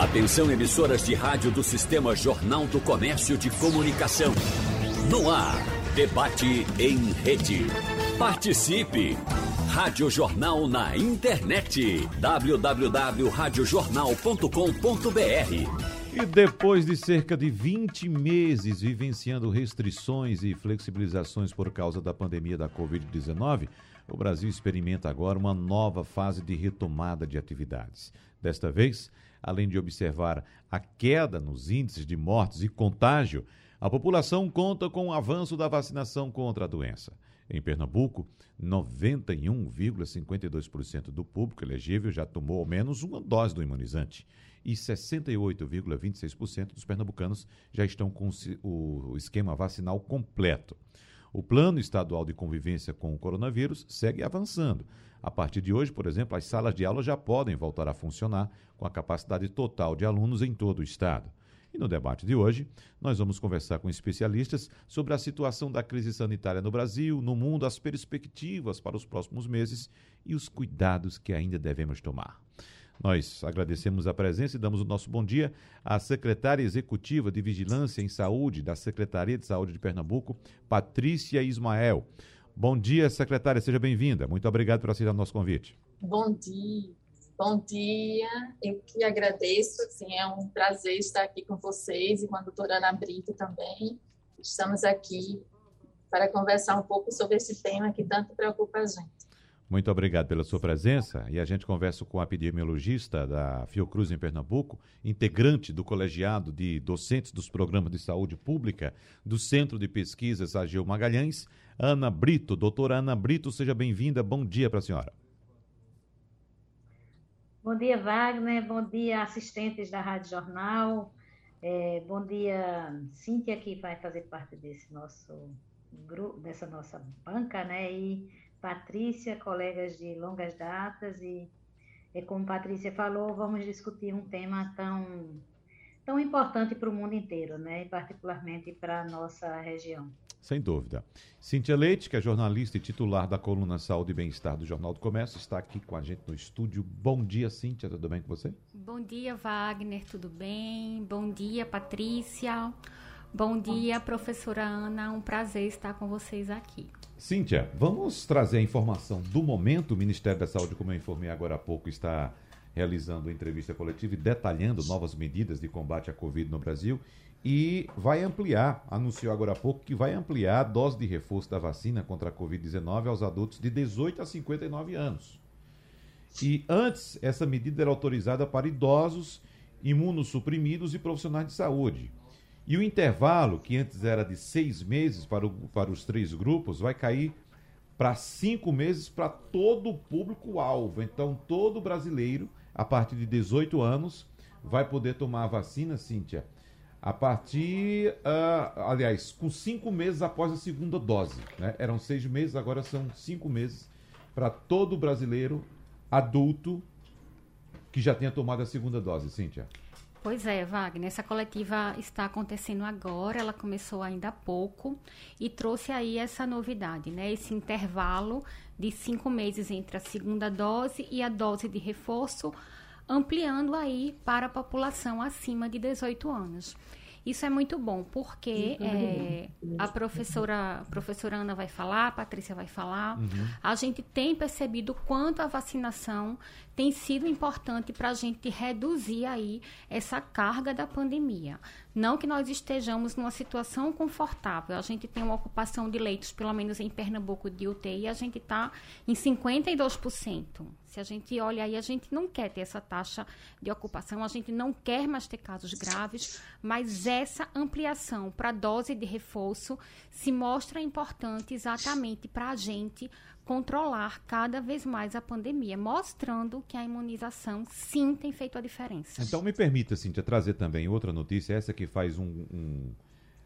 Atenção emissoras de rádio do Sistema Jornal do Comércio de Comunicação. No ar, debate em rede. Participe! Rádio Jornal na internet. www.radiojornal.com.br e depois de cerca de 20 meses vivenciando restrições e flexibilizações por causa da pandemia da Covid-19, o Brasil experimenta agora uma nova fase de retomada de atividades. Desta vez, além de observar a queda nos índices de mortes e contágio, a população conta com o avanço da vacinação contra a doença. Em Pernambuco, 91,52% do público elegível já tomou ao menos uma dose do imunizante e 68,26% dos pernambucanos já estão com o esquema vacinal completo. O Plano Estadual de Convivência com o Coronavírus segue avançando. A partir de hoje, por exemplo, as salas de aula já podem voltar a funcionar com a capacidade total de alunos em todo o estado. E no debate de hoje, nós vamos conversar com especialistas sobre a situação da crise sanitária no Brasil, no mundo, as perspectivas para os próximos meses e os cuidados que ainda devemos tomar. Nós agradecemos a presença e damos o nosso bom dia à secretária executiva de Vigilância em Saúde da Secretaria de Saúde de Pernambuco, Patrícia Ismael. Bom dia, secretária, seja bem-vinda. Muito obrigado por aceitar o nosso convite. Bom dia. Bom dia, eu que agradeço, assim, é um prazer estar aqui com vocês e com a doutora Ana Brito também. Estamos aqui para conversar um pouco sobre esse tema que tanto preocupa a gente. Muito obrigado pela sua presença e a gente conversa com a epidemiologista da Fiocruz em Pernambuco, integrante do colegiado de docentes dos programas de saúde pública do Centro de Pesquisas Ageu Magalhães, Ana Brito. Doutora Ana Brito, seja bem-vinda. Bom dia para a senhora. Bom dia, Wagner. Bom dia, assistentes da Rádio Jornal. É, bom dia, Cíntia, que vai fazer parte desse nosso grupo, dessa nossa banca, né? E Patrícia, colegas de longas datas, e, e como Patrícia falou, vamos discutir um tema tão, tão importante para o mundo inteiro, né? e particularmente para a nossa região. Sem dúvida. Cíntia Leite, que é jornalista e titular da coluna Saúde e Bem-Estar do Jornal do Comércio, está aqui com a gente no estúdio. Bom dia, Cíntia, tudo bem com você? Bom dia, Wagner, tudo bem? Bom dia, Patrícia. Bom dia, professora Ana. Um prazer estar com vocês aqui. Cíntia, vamos trazer a informação do momento. O Ministério da Saúde, como eu informei agora há pouco, está realizando entrevista coletiva e detalhando novas medidas de combate à Covid no Brasil e vai ampliar, anunciou agora há pouco, que vai ampliar a dose de reforço da vacina contra a Covid-19 aos adultos de 18 a 59 anos. E antes, essa medida era autorizada para idosos, imunossuprimidos e profissionais de saúde. E o intervalo, que antes era de seis meses para, o, para os três grupos, vai cair para cinco meses para todo o público-alvo. Então, todo brasileiro, a partir de 18 anos, vai poder tomar a vacina, Cíntia, a partir, uh, aliás, com cinco meses após a segunda dose. Né? Eram seis meses, agora são cinco meses para todo brasileiro adulto que já tenha tomado a segunda dose, Cíntia. Pois é, Wagner, essa coletiva está acontecendo agora, ela começou ainda há pouco e trouxe aí essa novidade, né? Esse intervalo de cinco meses entre a segunda dose e a dose de reforço, ampliando aí para a população acima de 18 anos. Isso é muito bom, porque é, a professora, a professora Ana vai falar, a Patrícia vai falar. Uhum. A gente tem percebido quanto a vacinação tem sido importante para a gente reduzir aí essa carga da pandemia. Não que nós estejamos numa situação confortável. A gente tem uma ocupação de leitos, pelo menos em Pernambuco, de UTI, a gente está em 52%. Se a gente olha aí, a gente não quer ter essa taxa de ocupação, a gente não quer mais ter casos graves, mas essa ampliação para dose de reforço se mostra importante exatamente para a gente controlar cada vez mais a pandemia, mostrando que a imunização sim tem feito a diferença. Então me permita, Cíntia, trazer também outra notícia, essa que faz um, um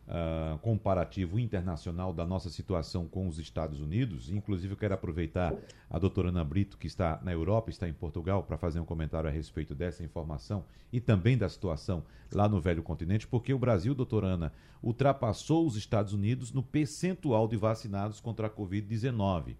uh, comparativo internacional da nossa situação com os Estados Unidos. Inclusive, eu quero aproveitar a doutora Ana Brito, que está na Europa, está em Portugal, para fazer um comentário a respeito dessa informação e também da situação lá no velho continente, porque o Brasil, doutora Ana, ultrapassou os Estados Unidos no percentual de vacinados contra a Covid-19.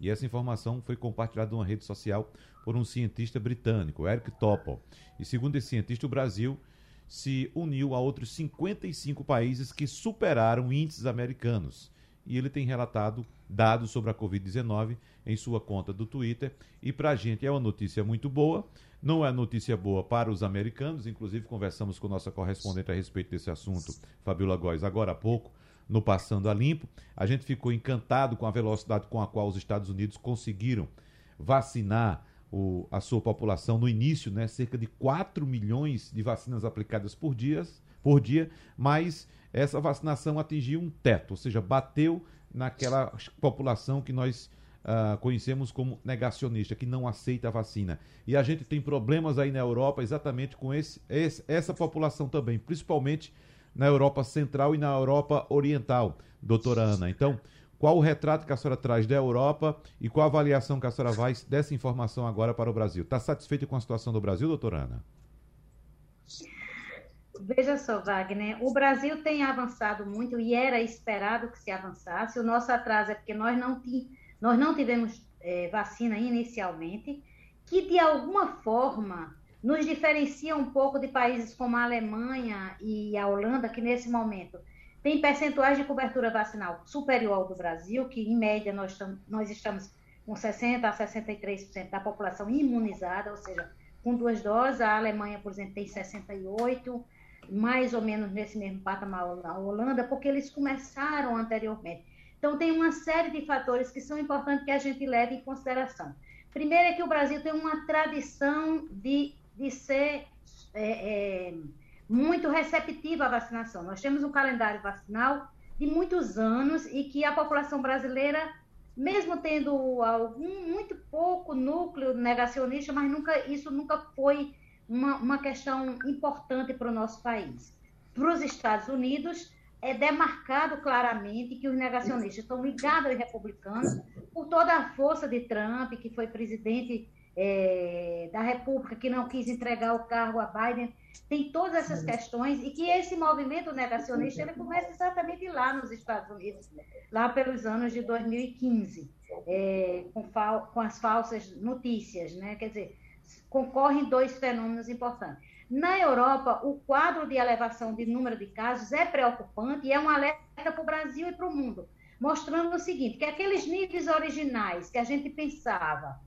E essa informação foi compartilhada numa rede social por um cientista britânico, Eric Topol. E segundo esse cientista, o Brasil se uniu a outros 55 países que superaram índices americanos. E ele tem relatado dados sobre a Covid-19 em sua conta do Twitter. E para a gente é uma notícia muito boa. Não é notícia boa para os americanos, inclusive conversamos com nossa correspondente a respeito desse assunto, Fabiola Góes, agora há pouco, no Passando a Limpo. A gente ficou encantado com a velocidade com a qual os Estados Unidos conseguiram vacinar o, a sua população no início, né, cerca de 4 milhões de vacinas aplicadas por, dias, por dia, mas essa vacinação atingiu um teto, ou seja, bateu naquela população que nós uh, conhecemos como negacionista, que não aceita a vacina. E a gente tem problemas aí na Europa exatamente com esse, esse, essa população também, principalmente na Europa Central e na Europa Oriental, doutora Ana. Então, qual o retrato que a senhora traz da Europa e qual a avaliação que a senhora faz dessa informação agora para o Brasil? Está satisfeita com a situação do Brasil, doutora Ana? Veja só, Wagner, o Brasil tem avançado muito e era esperado que se avançasse. O nosso atraso é porque nós não, nós não tivemos é, vacina inicialmente, que de alguma forma nos diferencia um pouco de países como a Alemanha e a Holanda, que nesse momento tem percentuais de cobertura vacinal superior ao do Brasil, que em média nós, tam, nós estamos com 60% a 63% da população imunizada, ou seja, com duas doses. A Alemanha, por exemplo, tem 68%, mais ou menos nesse mesmo patamar na Holanda, porque eles começaram anteriormente. Então, tem uma série de fatores que são importantes que a gente leve em consideração. Primeiro é que o Brasil tem uma tradição de, de ser é, é, muito receptiva à vacinação. Nós temos um calendário vacinal de muitos anos e que a população brasileira, mesmo tendo algum muito pouco núcleo negacionista, mas nunca isso nunca foi uma, uma questão importante para o nosso país. Para os Estados Unidos, é demarcado claramente que os negacionistas estão ligados aos republicanos por toda a força de Trump, que foi presidente é, da República, que não quis entregar o cargo a Biden tem todas essas questões e que esse movimento negacionista ele começa exatamente lá nos Estados Unidos, lá pelos anos de 2015, é, com, com, as falsas notícias, né? Quer dizer, concorrem dois fenômenos importantes. Na Europa, o quadro de elevação de número de casos é preocupante e é um alerta para o Brasil e para o mundo, mostrando o seguinte, que aqueles níveis originais que a gente pensava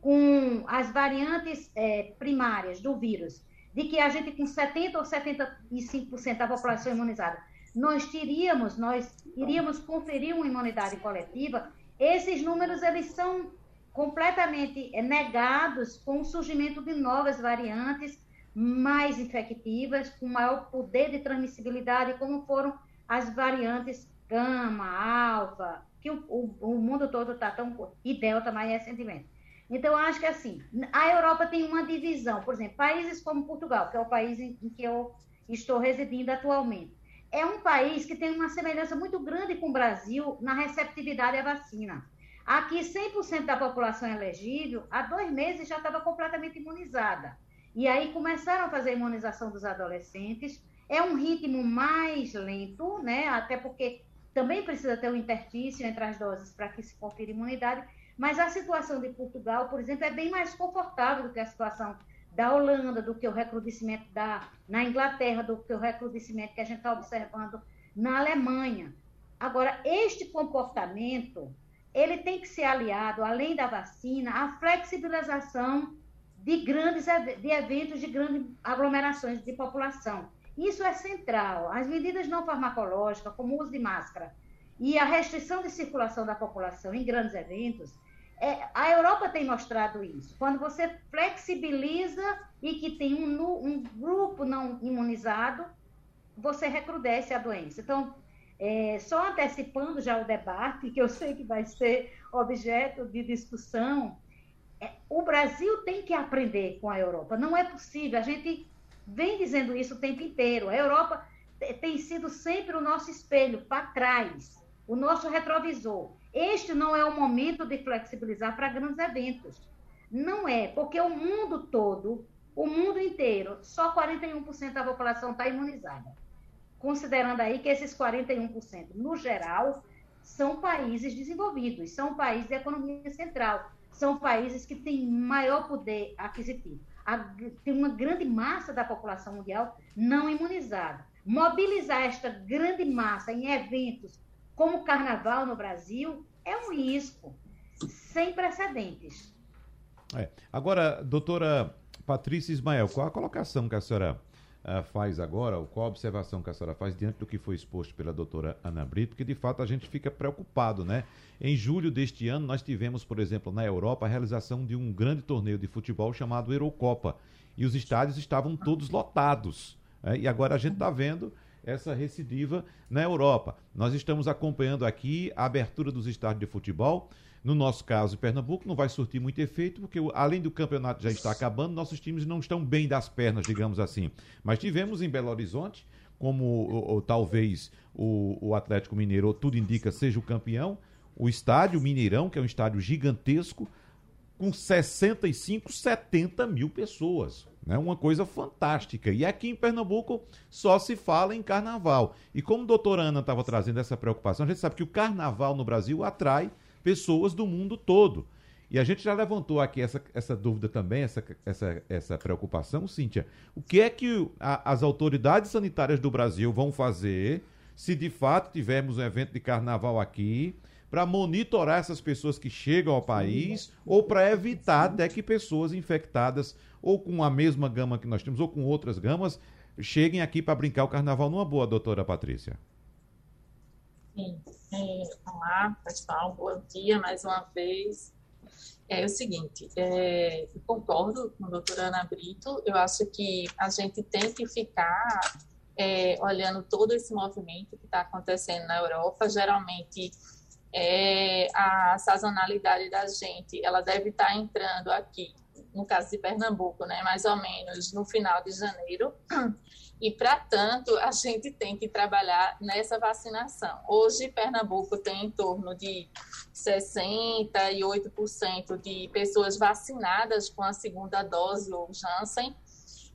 com as variantes é, primárias do vírus, de que a gente com 70 ou 75% da população imunizada, nós teríamos, nós iríamos conferir uma imunidade coletiva, esses números eles são completamente eh, negados com o surgimento de novas variantes mais infectivas, com maior poder de transmissibilidade, como foram as variantes gama, alfa, que o, o, o mundo todo está tão. e delta mais recentemente. Então, acho que assim, a Europa tem uma divisão, por exemplo, países como Portugal, que é o país em, que eu estou residindo atualmente, é um país que tem uma semelhança muito grande com o Brasil na receptividade à vacina. Aqui, 100% da população elegível, há dois meses já estava completamente imunizada. E aí começaram a fazer a imunização dos adolescentes. É um ritmo mais lento, né? Até porque também precisa ter um interstício entre as doses para que se confira imunidade mas a situação de Portugal, por exemplo, é bem mais confortável do que a situação da Holanda, do que o recrudescimento da, na Inglaterra, do que o recrudescimento que a gente está observando na Alemanha. Agora, este comportamento, ele tem que ser aliado, além da vacina, à flexibilização de grandes de eventos de grandes aglomerações de população. Isso é central. As medidas não farmacológicas, como o uso de máscara, e a restrição de circulação da população em grandes eventos, é, a Europa tem mostrado isso. Quando você flexibiliza e que tem um, um grupo não imunizado, você recrudesce a doença. Então, é, só antecipando já o debate, que eu sei que vai ser objeto de discussão, é, o Brasil tem que aprender com a Europa. Não é possível. A gente vem dizendo isso o tempo inteiro. A Europa tem sido sempre o nosso espelho para trás, o nosso retrovisor. Este não é o momento de flexibilizar para grandes eventos. Não é, porque o mundo todo, o mundo inteiro, só 41% da população está imunizada. Considerando aí que esses 41%, no geral, são países desenvolvidos, são países de economia central, são países que têm maior poder aquisitivo. tem uma grande massa da população mundial não imunizada. Mobilizar esta grande massa em eventos como o carnaval no Brasil é um risco sem precedentes. É. Agora, doutora Patrícia Ismael, qual a colocação que a senhora uh, faz agora, qual a observação que a senhora faz diante do que foi exposto pela doutora Ana Brito, porque de fato a gente fica preocupado, né? Em julho deste ano, nós tivemos, por exemplo, na Europa, a realização de um grande torneio de futebol chamado Eurocopa. E os estádios estavam todos lotados. Né? E agora a gente está vendo essa recidiva na Europa. Nós estamos acompanhando aqui a abertura dos estádios de futebol. No nosso caso, Pernambuco não vai surtir muito efeito, porque além do campeonato já estar acabando, nossos times não estão bem das pernas, digamos assim. Mas tivemos em Belo Horizonte, como ou, ou, talvez o, o Atlético Mineiro, tudo indica, seja o campeão, o estádio Mineirão, que é um estádio gigantesco, com 65, 70 mil pessoas. Né? Uma coisa fantástica. E aqui em Pernambuco só se fala em carnaval. E como a doutora Ana estava trazendo essa preocupação, a gente sabe que o carnaval no Brasil atrai pessoas do mundo todo. E a gente já levantou aqui essa, essa dúvida também, essa, essa, essa preocupação, Cíntia. O que é que a, as autoridades sanitárias do Brasil vão fazer se de fato tivermos um evento de carnaval aqui para monitorar essas pessoas que chegam ao país ou para evitar até que pessoas infectadas ou com a mesma gama que nós temos ou com outras gamas cheguem aqui para brincar o carnaval numa boa, doutora Patrícia? Sim. É, olá, pessoal, bom dia mais uma vez. É o seguinte, é, eu concordo com a doutora Ana Brito, eu acho que a gente tem que ficar é, olhando todo esse movimento que está acontecendo na Europa. Geralmente, é, a sazonalidade da gente, ela deve estar tá entrando aqui, no caso de Pernambuco, né, mais ou menos no final de janeiro. E, para tanto, a gente tem que trabalhar nessa vacinação. Hoje, Pernambuco tem em torno de 68% de pessoas vacinadas com a segunda dose ou Janssen,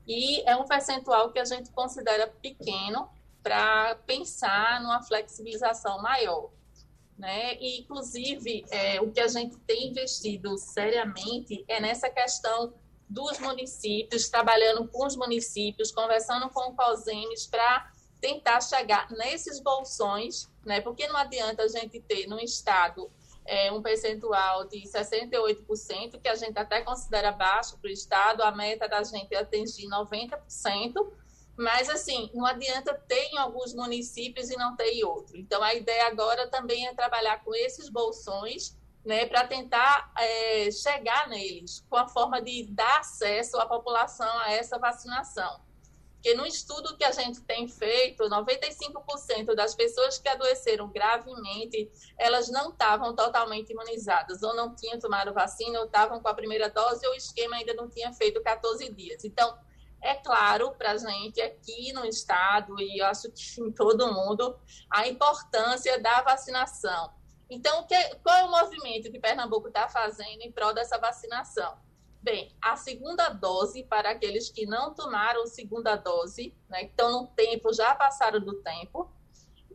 e é um percentual que a gente considera pequeno para pensar numa flexibilização maior. Né? E, inclusive, é, o que a gente tem investido seriamente é nessa questão dos municípios, trabalhando com os municípios, conversando com o COSEMES para tentar chegar nesses bolsões, né? Porque não adianta a gente ter no estado é, um percentual de 68%, que a gente até considera baixo para o estado, a meta da gente é atingir 90%, mas assim, não adianta ter em alguns municípios e não ter em outros. Então a ideia agora também é trabalhar com esses bolsões né, para tentar é, chegar neles com a forma de dar acesso à população a essa vacinação. Porque no estudo que a gente tem feito, 95% das pessoas que adoeceram gravemente, elas não estavam totalmente imunizadas, ou não tinham tomado vacina, ou estavam com a primeira dose, ou o esquema ainda não tinha feito 14 dias. Então, é claro para a gente aqui no estado, e eu acho que em todo mundo, a importância da vacinação então, que, qual é o movimento que Pernambuco está fazendo em prol dessa vacinação? Bem, a segunda dose para aqueles que não tomaram segunda dose, né, que estão no tempo, já passaram do tempo.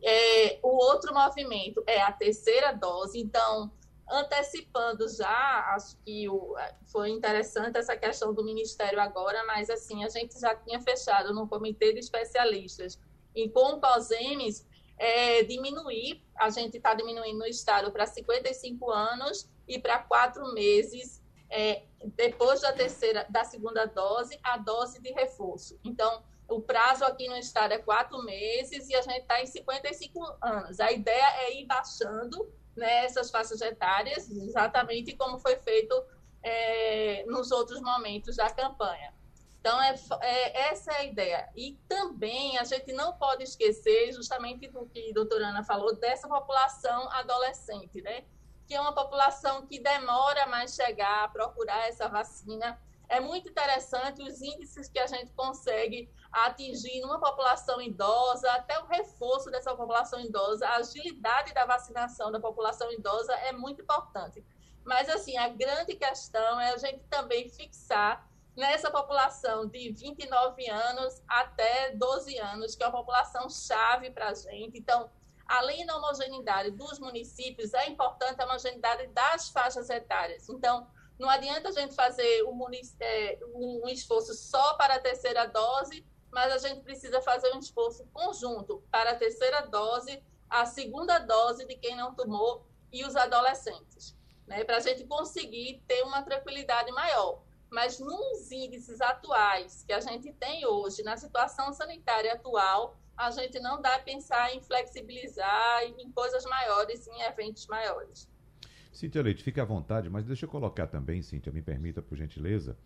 É, o outro movimento é a terceira dose, então, antecipando já, acho que o, foi interessante essa questão do Ministério agora, mas assim, a gente já tinha fechado no comitê de especialistas e com o COSEMES é, diminuir, a gente está diminuindo no estado para 55 anos e para quatro meses é, depois da terceira, da segunda dose, a dose de reforço. Então, o prazo aqui no estado é quatro meses e a gente está em 55 anos. A ideia é ir baixando né, faixas etárias, exatamente como foi feito é, nos outros momentos da campanha. Então, é, é, essa é a ideia. E também a gente não pode esquecer, justamente do que a doutora Ana falou, dessa população adolescente, né? Que é uma população que demora mais chegar a procurar essa vacina. É muito interessante os índices que a gente consegue atingir numa população idosa, até o reforço dessa população idosa, a agilidade da vacinação da população idosa é muito importante. Mas, assim, a grande questão é a gente também fixar nessa população de 29 anos até 12 anos, que é uma população chave para a gente. Então, além da homogeneidade dos municípios, é importante a homogeneidade das faixas etárias. Então, não adianta a gente fazer um, é, um esforço só para a terceira dose, mas a gente precisa fazer um esforço conjunto para a terceira dose, a segunda dose de quem não tomou e os adolescentes, né, para a gente conseguir ter uma tranquilidade maior. Mas nos índices atuais que a gente tem hoje, na situação sanitária atual, a gente não dá a pensar em flexibilizar em coisas maiores, em eventos maiores. Cíntia Leite, fique à vontade, mas deixa eu colocar também, Cíntia, me permita, por gentileza,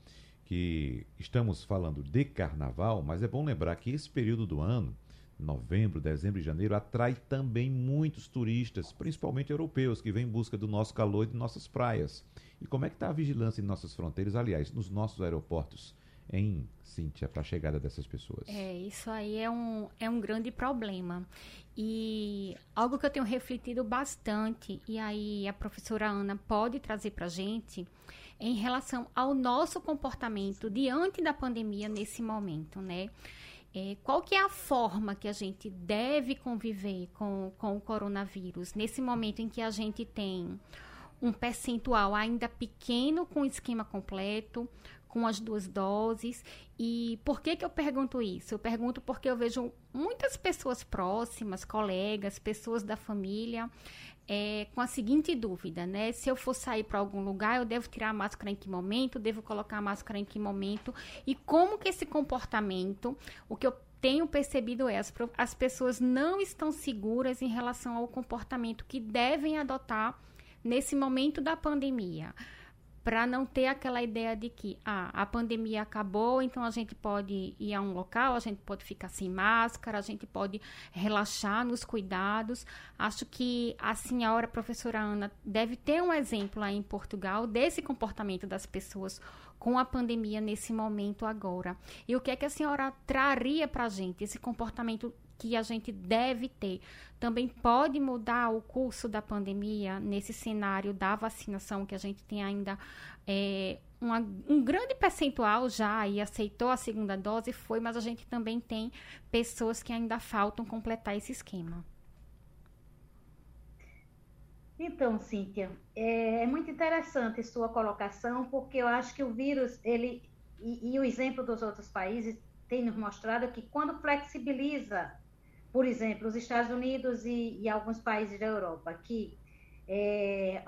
que estamos falando de carnaval, mas é bom lembrar que esse período do ano novembro, dezembro e janeiro, atrai também muitos turistas, principalmente europeus, que vêm em busca do nosso calor e de nossas praias. E como é que está a vigilância em nossas fronteiras, aliás, nos nossos aeroportos, em Cíntia, para a chegada dessas pessoas? É, isso aí é um, é um grande problema. E algo que eu tenho refletido bastante, e aí a professora Ana pode trazer para a gente, em relação ao nosso comportamento diante da pandemia nesse momento, né? É, qual que é a forma que a gente deve conviver com, com o coronavírus nesse momento em que a gente tem um percentual ainda pequeno com esquema completo, com as duas doses. E por que, que eu pergunto isso? Eu pergunto porque eu vejo muitas pessoas próximas, colegas, pessoas da família, é, com a seguinte dúvida, né? Se eu for sair para algum lugar, eu devo tirar a máscara em que momento? Devo colocar a máscara em que momento? E como que esse comportamento, o que eu tenho percebido é as, as pessoas não estão seguras em relação ao comportamento que devem adotar nesse momento da pandemia para não ter aquela ideia de que ah, a pandemia acabou, então a gente pode ir a um local, a gente pode ficar sem máscara, a gente pode relaxar nos cuidados. Acho que a senhora professora Ana deve ter um exemplo aí em Portugal desse comportamento das pessoas com a pandemia nesse momento agora. E o que é que a senhora traria para a gente esse comportamento que a gente deve ter. Também pode mudar o curso da pandemia nesse cenário da vacinação, que a gente tem ainda é, uma, um grande percentual já e aceitou a segunda dose, foi, mas a gente também tem pessoas que ainda faltam completar esse esquema. Então, Cíntia, é, é muito interessante sua colocação, porque eu acho que o vírus, ele, e, e o exemplo dos outros países tem nos mostrado que quando flexibiliza por exemplo, os Estados Unidos e, e alguns países da Europa, que, é,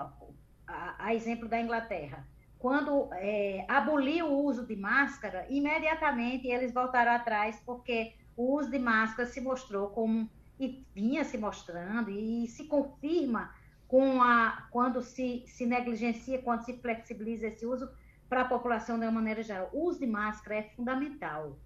a, a, exemplo da Inglaterra, quando é, aboliu o uso de máscara, imediatamente eles voltaram atrás, porque o uso de máscara se mostrou como, e vinha se mostrando, e se confirma com a, quando se, se negligencia, quando se flexibiliza esse uso para a população de uma maneira geral. O uso de máscara é fundamental,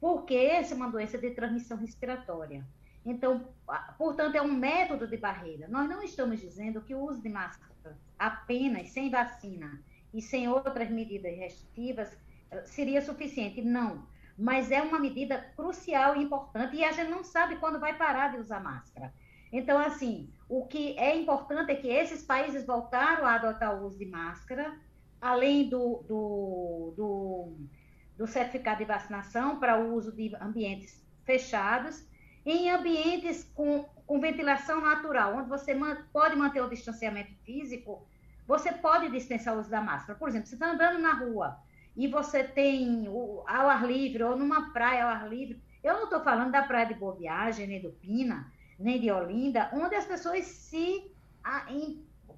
porque essa é uma doença de transmissão respiratória. Então, portanto, é um método de barreira. Nós não estamos dizendo que o uso de máscara apenas sem vacina e sem outras medidas restritivas eh, seria suficiente. Não. Mas é uma medida crucial e importante e a gente não sabe quando vai parar de usar máscara. Então, assim, o que é importante é que esses países voltaram a adotar o uso de máscara, além do, do, do, do certificado de vacinação para o uso de ambientes fechados em ambientes com, com ventilação natural, onde você man, pode manter o distanciamento físico, você pode dispensar o uso da máscara. Por exemplo, você está andando na rua e você tem o, ao ar livre, ou numa praia ao ar livre. Eu não estou falando da praia de Boa Viagem, nem do Pina, nem de Olinda, onde as pessoas se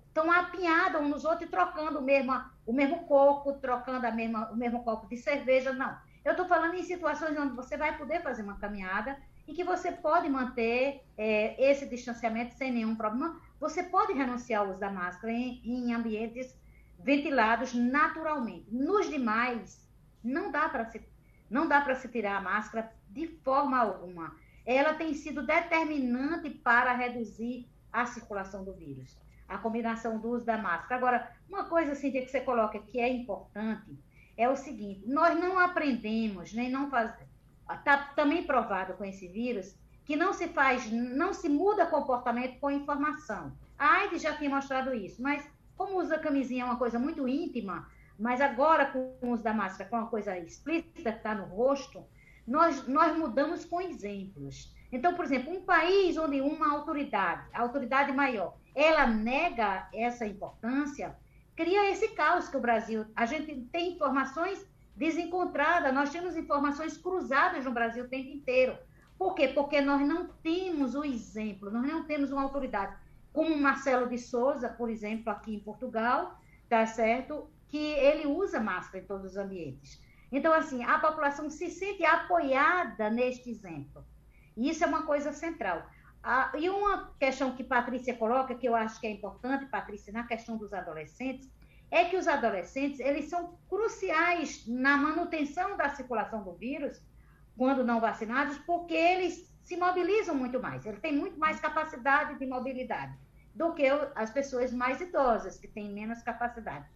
estão apinhadas uns nos outros e trocando o mesmo, o mesmo coco, trocando a mesma, o mesmo copo de cerveja. Não. Eu estou falando em situações onde você vai poder fazer uma caminhada e que você pode manter é, esse distanciamento sem nenhum problema. Você pode renunciar ao uso da máscara em, em ambientes ventilados naturalmente. Nos demais, não dá para se não dá para se tirar a máscara de forma alguma. Ela tem sido determinante para reduzir a circulação do vírus. A combinação do uso da máscara. Agora, uma coisa assim que você coloca que é importante é o seguinte: nós não aprendemos, nem não fazemos está também provado com esse vírus que não se faz, não se muda comportamento com informação. A AIDS já tinha mostrado isso, mas como usa camisinha é uma coisa muito íntima, mas agora com o uso da máscara, com uma coisa explícita que está no rosto, nós, nós mudamos com exemplos. Então, por exemplo, um país onde uma autoridade, a autoridade maior, ela nega essa importância, cria esse caos que o Brasil. A gente tem informações desencontradas, nós temos informações cruzadas no Brasil o tempo inteiro. Por quê? Porque nós não temos o exemplo, nós não temos uma autoridade como Marcelo de Souza, por exemplo, aqui em Portugal, tá certo? Que ele usa máscara em todos os ambientes. Então, assim, a população se sente apoiada neste exemplo. E isso é uma coisa central. Ah, e uma questão que Patrícia coloca, que eu acho que é importante, Patrícia, na questão dos adolescentes, é que os adolescentes, eles são cruciais na manutenção da circulação do vírus, quando não vacinados, porque eles se mobilizam muito mais, eles têm muito mais capacidade de mobilidade do que as pessoas mais idosas, que têm menos capacidade.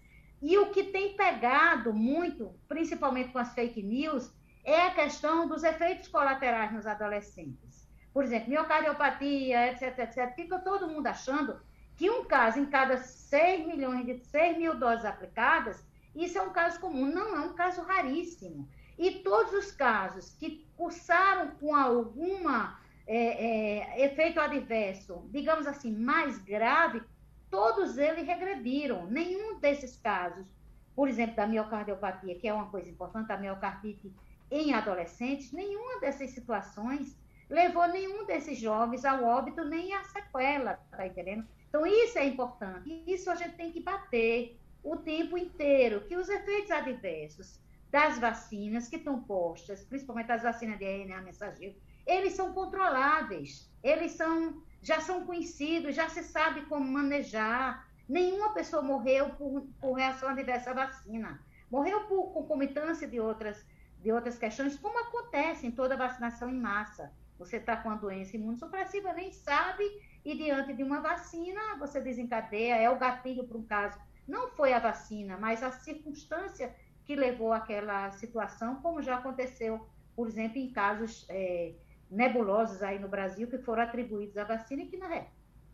E o que tem pegado muito, principalmente com as fake news, é a questão dos efeitos colaterais nos adolescentes. Por exemplo, miocardiopatia, etc, etc. Fica todo mundo achando que um caso em cada 6 milhões de 6 mil doses aplicadas, isso é um caso comum. Não, é um caso raríssimo. E todos os casos que cursaram com alguma é, é, efeito adverso, digamos assim, mais grave, todos eles regrediram. Nenhum desses casos, por exemplo, da miocardiopatia, que é uma coisa importante, a miocardite em adolescentes, nenhuma dessas situações levou nenhum desses jovens ao óbito nem à sequela, tá entendendo? Então, isso é importante. Isso a gente tem que bater o tempo inteiro, que os efeitos adversos das vacinas que estão postas, principalmente as vacinas de RNA mensageiro, eles são controláveis, eles são, já são conhecidos, já se sabe como manejar. Nenhuma pessoa morreu por, por reação adversa à vacina. Morreu por concomitância de outras de outras questões, como acontece em toda vacinação em massa. Você está com a doença imunossupressiva, nem sabe, e diante de uma vacina, você desencadeia, é o gatilho para um caso. Não foi a vacina, mas a circunstância que levou àquela situação, como já aconteceu, por exemplo, em casos é, nebulosos aí no Brasil, que foram atribuídos à vacina e que, na,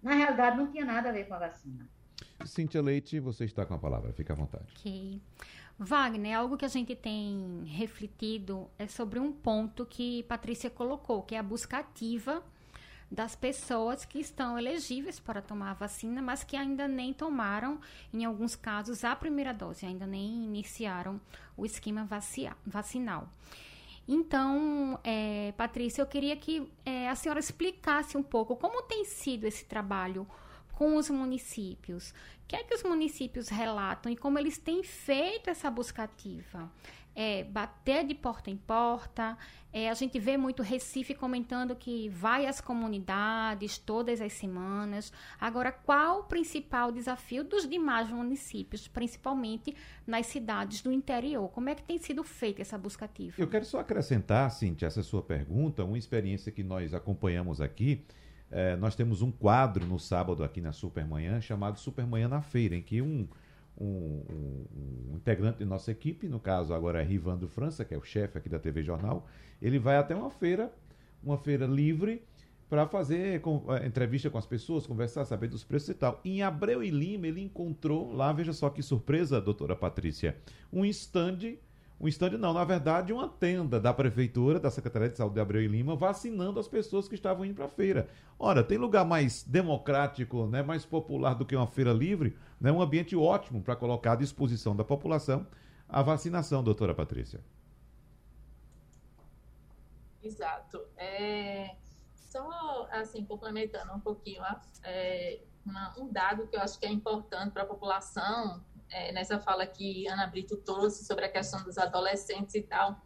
na realidade, não tinha nada a ver com a vacina. Cíntia Leite, você está com a palavra, fique à vontade. Ok. Wagner, algo que a gente tem refletido é sobre um ponto que Patrícia colocou, que é a busca ativa das pessoas que estão elegíveis para tomar a vacina, mas que ainda nem tomaram, em alguns casos, a primeira dose, ainda nem iniciaram o esquema vacinal. Então, é, Patrícia, eu queria que é, a senhora explicasse um pouco como tem sido esse trabalho com os municípios. O que é que os municípios relatam e como eles têm feito essa busca ativa? É, bater de porta em porta. É, a gente vê muito Recife comentando que vai às comunidades todas as semanas. Agora, qual o principal desafio dos demais municípios, principalmente nas cidades do interior? Como é que tem sido feita essa busca ativa? Eu quero só acrescentar, Cintia, essa sua pergunta, uma experiência que nós acompanhamos aqui é, nós temos um quadro no sábado aqui na Supermanhã chamado Supermanhã na Feira, em que um, um, um, um integrante de nossa equipe, no caso agora é Rivando França, que é o chefe aqui da TV Jornal, ele vai até uma feira, uma feira livre, para fazer com, é, entrevista com as pessoas, conversar, saber dos preços e tal. Em Abreu e Lima, ele encontrou lá, veja só que surpresa, doutora Patrícia, um stand um estande não, na verdade, uma tenda da prefeitura, da Secretaria de Saúde de Abreu e Lima, vacinando as pessoas que estavam indo para a feira. Ora, tem lugar mais democrático, né, mais popular do que uma feira livre, né, um ambiente ótimo para colocar à disposição da população a vacinação, doutora Patrícia. Exato. É, só, assim, complementando um pouquinho, é, uma, um dado que eu acho que é importante para a população é, nessa fala que Ana Brito trouxe sobre a questão dos adolescentes e tal.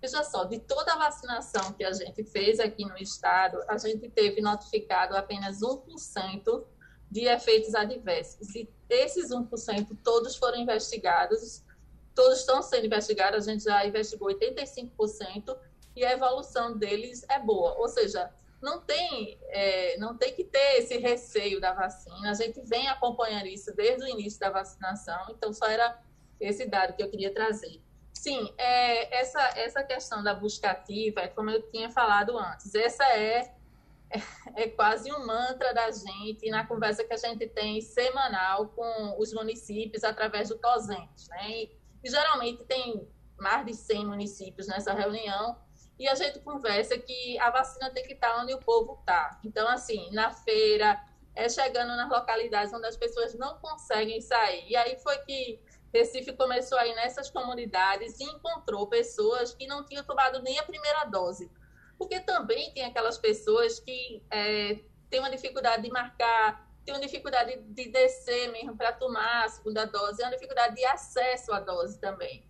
Veja só, de toda a vacinação que a gente fez aqui no estado, a gente teve notificado apenas 1% de efeitos adversos. E esses 1% todos foram investigados, todos estão sendo investigados, a gente já investigou 85% e a evolução deles é boa. Ou seja, não tem, é, não tem que ter esse receio da vacina. A gente vem acompanhando isso desde o início da vacinação, então só era esse dado que eu queria trazer. Sim, é, essa, essa questão da busca ativa, é como eu tinha falado antes, essa é, é, é quase um mantra da gente na conversa que a gente tem semanal com os municípios através do COSENTES, né? E, e geralmente tem mais de 100 municípios nessa reunião, e a gente conversa que a vacina tem que estar onde o povo está. Então, assim, na feira, é chegando nas localidades onde as pessoas não conseguem sair. E aí foi que Recife começou aí nessas comunidades e encontrou pessoas que não tinham tomado nem a primeira dose. Porque também tem aquelas pessoas que é, têm uma dificuldade de marcar, têm uma dificuldade de descer mesmo para tomar a segunda dose, é uma dificuldade de acesso à dose também.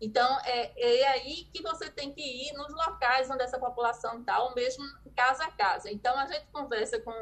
Então, é, é aí que você tem que ir nos locais onde essa população está, ou mesmo casa a casa. Então, a gente conversa com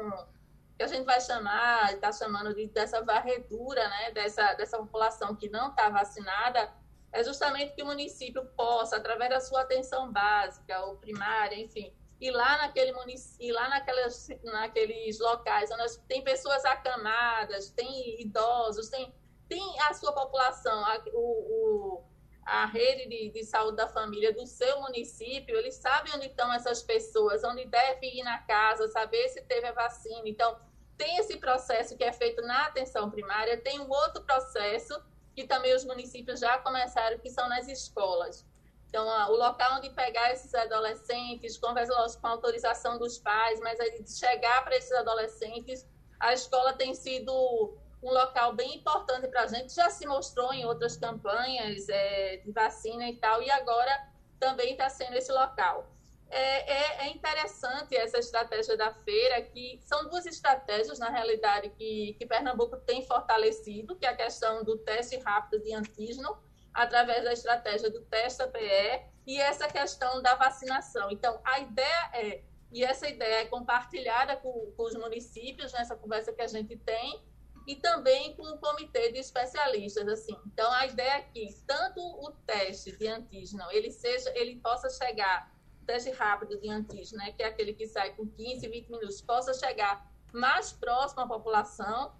que a gente vai chamar, está chamando de, dessa varredura, né, dessa, dessa população que não está vacinada, é justamente que o município possa, através da sua atenção básica ou primária, enfim, ir lá naquele município, lá naquelas, naqueles locais onde tem pessoas acamadas, tem idosos, tem, tem a sua população, a, o, o a rede de, de, saúde da família do seu município, eles sabem onde estão essas pessoas, onde deve ir na casa, saber se teve a vacina. Então, tem esse processo que é feito na atenção primária, tem um outro processo que também os municípios já começaram, que são nas escolas. Então, o local onde pegar esses adolescentes, conversa com autorização dos pais, mas aí chegar para esses adolescentes, a escola tem sido um local bem importante para a gente, já se mostrou em outras campanhas é, de vacina e tal, e agora também está sendo esse local. É, é, é, interessante essa estratégia da feira, que são duas estratégias, na realidade, que, que Pernambuco tem fortalecido, que é a questão do teste rápido de antígeno, através da estratégia do teste PE, e essa questão da vacinação. Então, a ideia é, e essa ideia é compartilhada com, com os municípios, nessa conversa que a gente tem, e também com o comitê de especialistas, assim. Então a ideia é que tanto o teste de antígeno, ele seja, ele possa chegar, teste rápido de antígeno, né, que é aquele que sai com 15, 20 minutos, possa chegar mais próximo à população,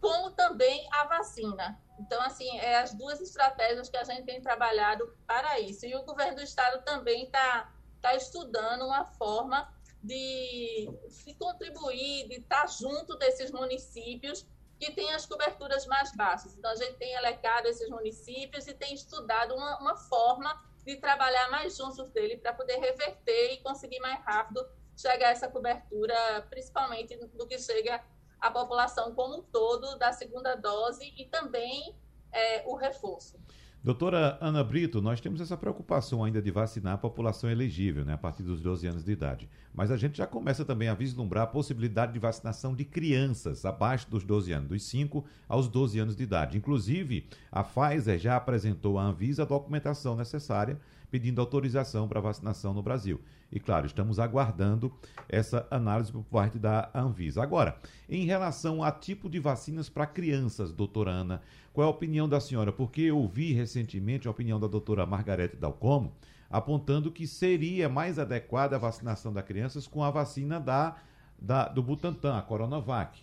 como também a vacina. Então, assim, é as duas estratégias que a gente tem trabalhado para isso. E o governo do estado também está tá estudando uma forma de, de contribuir, de estar junto desses municípios que tem as coberturas mais baixas. Então, a gente tem alecado esses municípios e tem estudado uma, uma forma de trabalhar mais juntos dele para poder reverter e conseguir mais rápido chegar a essa cobertura, principalmente do que chega à população como um todo da segunda dose e também é, o reforço. Doutora Ana Brito, nós temos essa preocupação ainda de vacinar a população elegível, né, a partir dos 12 anos de idade. Mas a gente já começa também a vislumbrar a possibilidade de vacinação de crianças abaixo dos 12 anos, dos 5 aos 12 anos de idade. Inclusive, a Pfizer já apresentou à Anvisa a documentação necessária pedindo autorização para vacinação no Brasil. E claro, estamos aguardando essa análise por parte da Anvisa. Agora, em relação a tipo de vacinas para crianças, doutora Ana, qual é a opinião da senhora? Porque eu ouvi recentemente a opinião da doutora Margarete Dalcomo, apontando que seria mais adequada a vacinação das crianças com a vacina da, da, do Butantan, a Coronavac.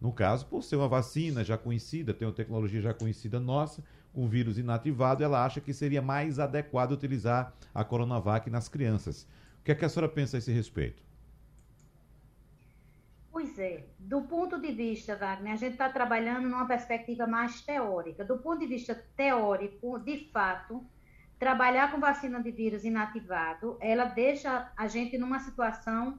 No caso, por ser uma vacina já conhecida, tem uma tecnologia já conhecida nossa, com vírus inativado, ela acha que seria mais adequado utilizar a Coronavac nas crianças. O que, é que a senhora pensa a esse respeito? Pois é, do ponto de vista, Wagner, a gente está trabalhando numa perspectiva mais teórica. Do ponto de vista teórico, de fato, trabalhar com vacina de vírus inativado, ela deixa a gente numa situação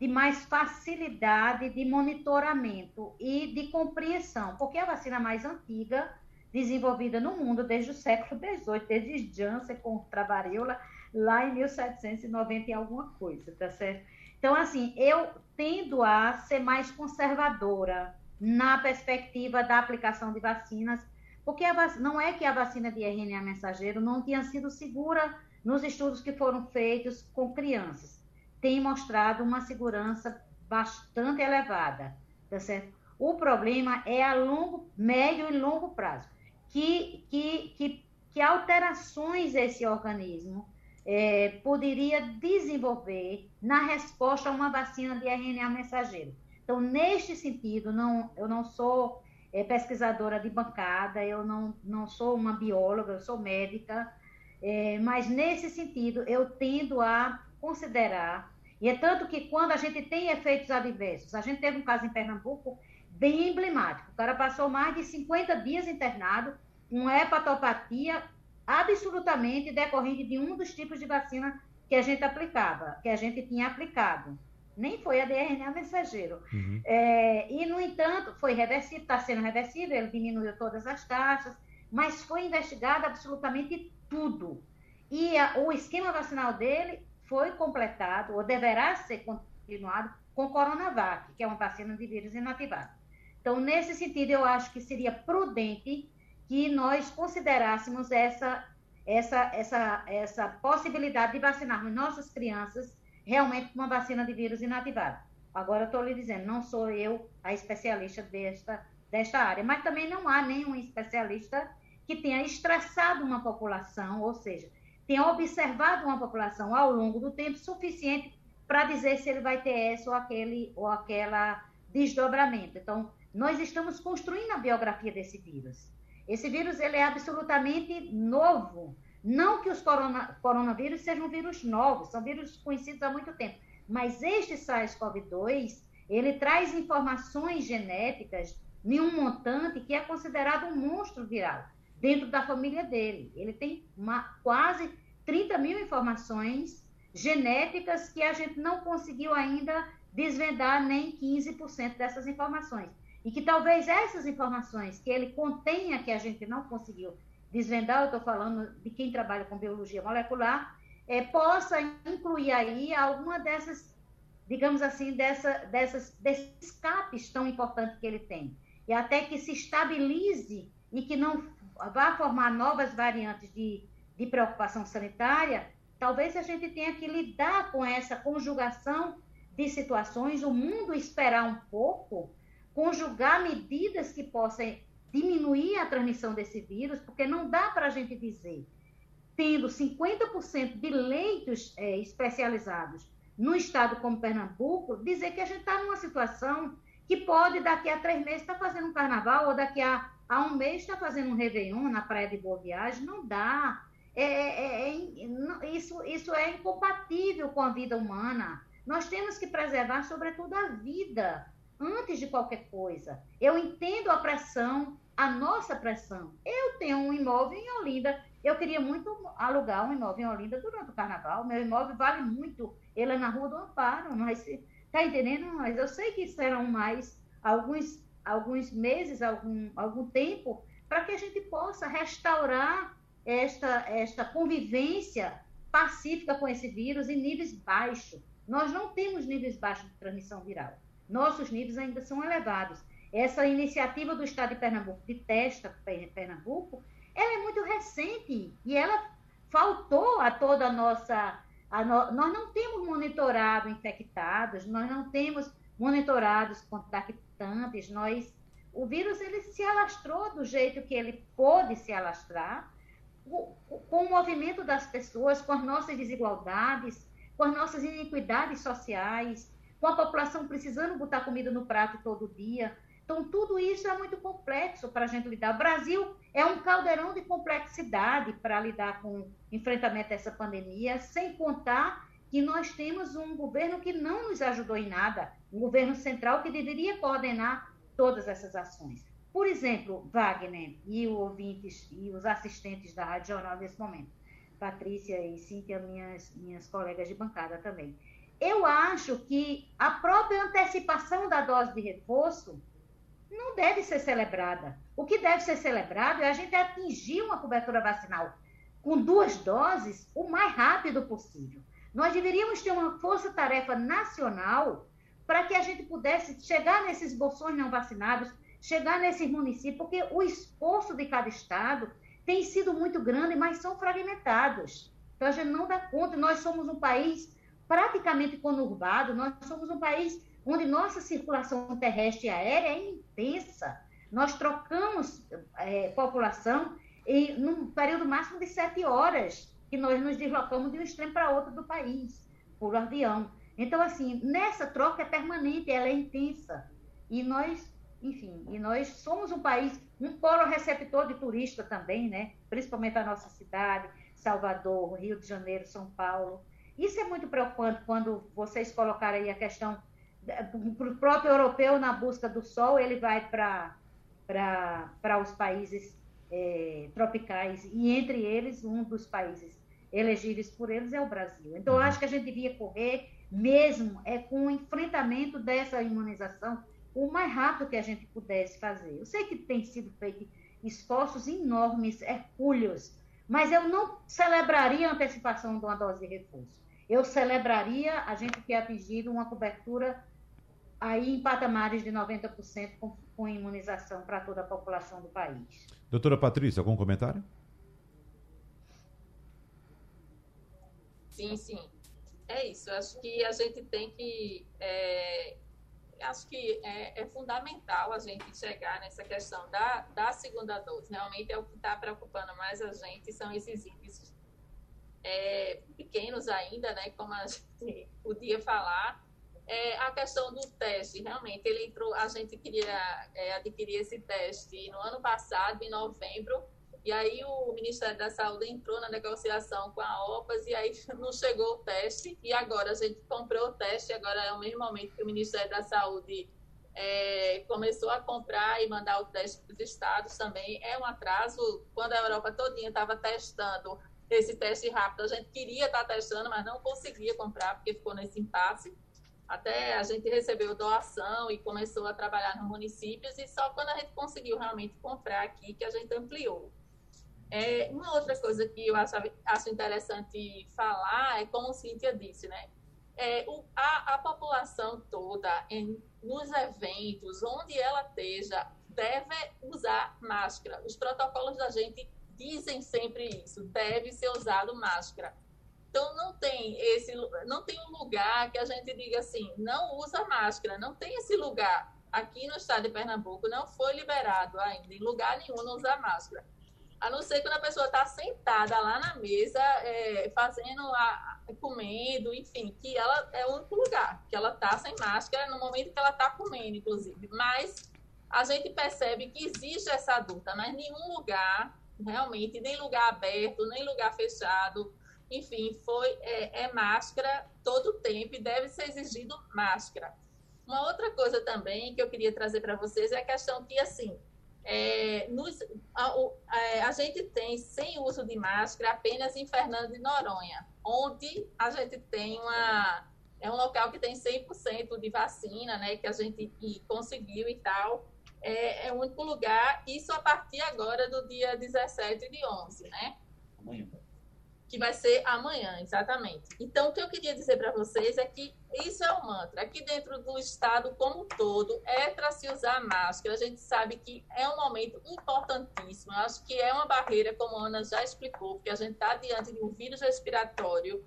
de mais facilidade de monitoramento e de compreensão, porque a vacina mais antiga desenvolvida no mundo desde o século XVIII, desde Janssen contra varíola, lá em 1790 e alguma coisa, tá certo? Então, assim, eu tendo a ser mais conservadora na perspectiva da aplicação de vacinas, porque vac... não é que a vacina de RNA mensageiro não tinha sido segura nos estudos que foram feitos com crianças. Tem mostrado uma segurança bastante elevada, tá certo? O problema é a longo, médio e longo prazo, que, que, que, que alterações esse organismo é, poderia desenvolver na resposta a uma vacina de RNA mensageiro. Então, neste sentido, não, eu não sou é, pesquisadora de bancada, eu não, não sou uma bióloga, eu sou médica, é, mas nesse sentido, eu tendo a considerar, e é tanto que quando a gente tem efeitos adversos, a gente teve um caso em Pernambuco bem emblemático, o cara passou mais de 50 dias internado, com hepatopatia absolutamente decorrente de um dos tipos de vacina que a gente aplicava, que a gente tinha aplicado. Nem foi a DNA mensageiro. Uhum. É, e, no entanto, foi reversível, está sendo reversível, ele diminuiu todas as taxas, mas foi investigado absolutamente tudo. E a, o esquema vacinal dele foi completado, ou deverá ser continuado, com Coronavac, que é uma vacina de vírus inativado. Então, nesse sentido, eu acho que seria prudente que nós considerássemos essa, essa, essa, essa possibilidade de vacinarmos nossas crianças realmente com uma vacina de vírus inativado. Agora, estou lhe dizendo, não sou eu a especialista desta, desta área, mas também não há nenhum especialista que tenha estressado uma população, ou seja, tenha observado uma população ao longo do tempo suficiente para dizer se ele vai ter esse ou aquele ou aquela desdobramento. Então, nós estamos construindo a biografia desse vírus. Esse vírus ele é absolutamente novo. Não que os corona, coronavírus sejam vírus novos, são vírus conhecidos há muito tempo. Mas este SARS-CoV-2, ele traz informações genéticas em um montante que é considerado um monstro viral dentro da família dele. Ele tem uma, quase 30 mil informações genéticas que a gente não conseguiu ainda desvendar nem 15% dessas informações. E que talvez essas informações que ele contenha, que a gente não conseguiu desvendar, eu estou falando de quem trabalha com biologia molecular, é, possa incluir aí alguma dessas, digamos assim, dessa, dessas, desses escapes tão importantes que ele tem. E até que se estabilize e que não vá formar novas variantes de, de preocupação sanitária, Talvez a gente tenha que lidar com essa conjugação de situações, o mundo esperar um pouco, conjugar medidas que possam diminuir a transmissão desse vírus, porque não dá para a gente dizer, tendo 50% de leitos é, especializados no estado como Pernambuco, dizer que a gente está numa situação que pode, daqui a três meses, estar tá fazendo um carnaval, ou daqui a, a um mês, estar tá fazendo um Réveillon na Praia de Boa Viagem. Não dá. É, é, é, isso, isso é incompatível com a vida humana. Nós temos que preservar, sobretudo, a vida antes de qualquer coisa. Eu entendo a pressão, a nossa pressão. Eu tenho um imóvel em Olinda. Eu queria muito alugar um imóvel em Olinda durante o carnaval. Meu imóvel vale muito. Ele é na Rua do Amparo. Mas, tá entendendo? Mas eu sei que serão mais alguns, alguns meses, algum, algum tempo, para que a gente possa restaurar esta, esta convivência pacífica com esse vírus em níveis baixos. Nós não temos níveis baixos de transmissão viral. Nossos níveis ainda são elevados. Essa iniciativa do Estado de Pernambuco de testa Pernambuco, ela é muito recente e ela faltou a toda a nossa. A no, nós não temos monitorado infectados, nós não temos monitorados contactantes, nós o vírus ele se alastrou do jeito que ele pôde se alastrar com o movimento das pessoas, com as nossas desigualdades, com as nossas iniquidades sociais, com a população precisando botar comida no prato todo dia. Então, tudo isso é muito complexo para a gente lidar. O Brasil é um caldeirão de complexidade para lidar com o enfrentamento dessa pandemia, sem contar que nós temos um governo que não nos ajudou em nada, um governo central que deveria coordenar todas essas ações. Por exemplo, Wagner e, ouvintes, e os assistentes da Rádio Jornal nesse momento, Patrícia e Cíntia, minhas, minhas colegas de bancada também. Eu acho que a própria antecipação da dose de reforço não deve ser celebrada. O que deve ser celebrado é a gente atingir uma cobertura vacinal com duas doses o mais rápido possível. Nós deveríamos ter uma força-tarefa nacional para que a gente pudesse chegar nesses bolsões não vacinados, chegar nesses municípios, porque o esforço de cada estado tem sido muito grande, mas são fragmentados. Então a gente não dá conta. Nós somos um país praticamente conurbado, nós somos um país onde nossa circulação terrestre e aérea é intensa. Nós trocamos é, população em num período máximo de sete horas que nós nos deslocamos de um extremo para outro do país, por avião. Então, assim, nessa troca é permanente, ela é intensa. E nós enfim, e nós somos um país, um polo receptor de turista também, né? Principalmente a nossa cidade, Salvador, Rio de Janeiro, São Paulo. Isso é muito preocupante quando vocês colocarem aí a questão para o próprio europeu na busca do sol, ele vai para os países é, tropicais e entre eles um dos países elegíveis por eles é o Brasil. Então, eu acho que a gente devia correr mesmo é com o enfrentamento dessa imunização o mais rápido que a gente pudesse fazer. Eu sei que tem sido feito esforços enormes, hercúleos, mas eu não celebraria a antecipação de uma dose de reforço. Eu celebraria a gente ter atingido uma cobertura aí em patamares de 90% com, com imunização para toda a população do país. Doutora Patrícia, algum comentário? Sim, sim. É isso. Eu acho que a gente tem que. É, acho que é, é, fundamental a gente chegar nessa questão da, da segunda dose. Realmente é o que está preocupando mais a gente, são esses índices é, pequenos ainda, né? Como a gente podia falar. É, a questão do teste, realmente, ele entrou, a gente queria é, adquirir esse teste no ano passado, em novembro, e aí o Ministério da Saúde entrou na negociação com a OPAS e aí não chegou o teste. E agora a gente comprou o teste, agora é o mesmo momento que o Ministério da Saúde é, começou a comprar e mandar o teste para os estados também. É um atraso. Quando a Europa todinha estava testando esse teste rápido, a gente queria estar testando, mas não conseguia comprar porque ficou nesse impasse. Até a gente recebeu doação e começou a trabalhar nos municípios e só quando a gente conseguiu realmente comprar aqui que a gente ampliou. É, uma outra coisa que eu acho, acho interessante falar é como Cíntia disse, né? É, o, a, a população toda, em, nos eventos, onde ela esteja, deve usar máscara. Os protocolos da gente dizem sempre isso, deve ser usado máscara. Então não tem esse, não tem um lugar que a gente diga assim, não usa máscara, não tem esse lugar. Aqui no estado de Pernambuco não foi liberado ainda, em lugar nenhum não usar máscara. A não ser quando a pessoa está sentada lá na mesa, é, fazendo, a, comendo, enfim, que ela é o único lugar, que ela está sem máscara no momento que ela está comendo, inclusive. Mas a gente percebe que existe essa dúvida, mas nenhum lugar, realmente, nem lugar aberto, nem lugar fechado, enfim, foi é, é máscara todo o tempo e deve ser exigido máscara. Uma outra coisa também que eu queria trazer para vocês é a questão que, assim, é, nos, a, a, é, a, gente tem, sem uso de máscara, apenas em Fernando de Noronha, onde a gente tem uma. É um local que tem 100% de vacina, né? Que a gente conseguiu e tal. É, é o único lugar, isso a partir agora do dia 17 de 11, né? Amanhã que vai ser amanhã, exatamente. Então, o que eu queria dizer para vocês é que isso é o mantra. Aqui dentro do Estado como um todo, é para se usar máscara. A gente sabe que é um momento importantíssimo. Eu acho que é uma barreira, como a Ana já explicou, porque a gente está diante de um vírus respiratório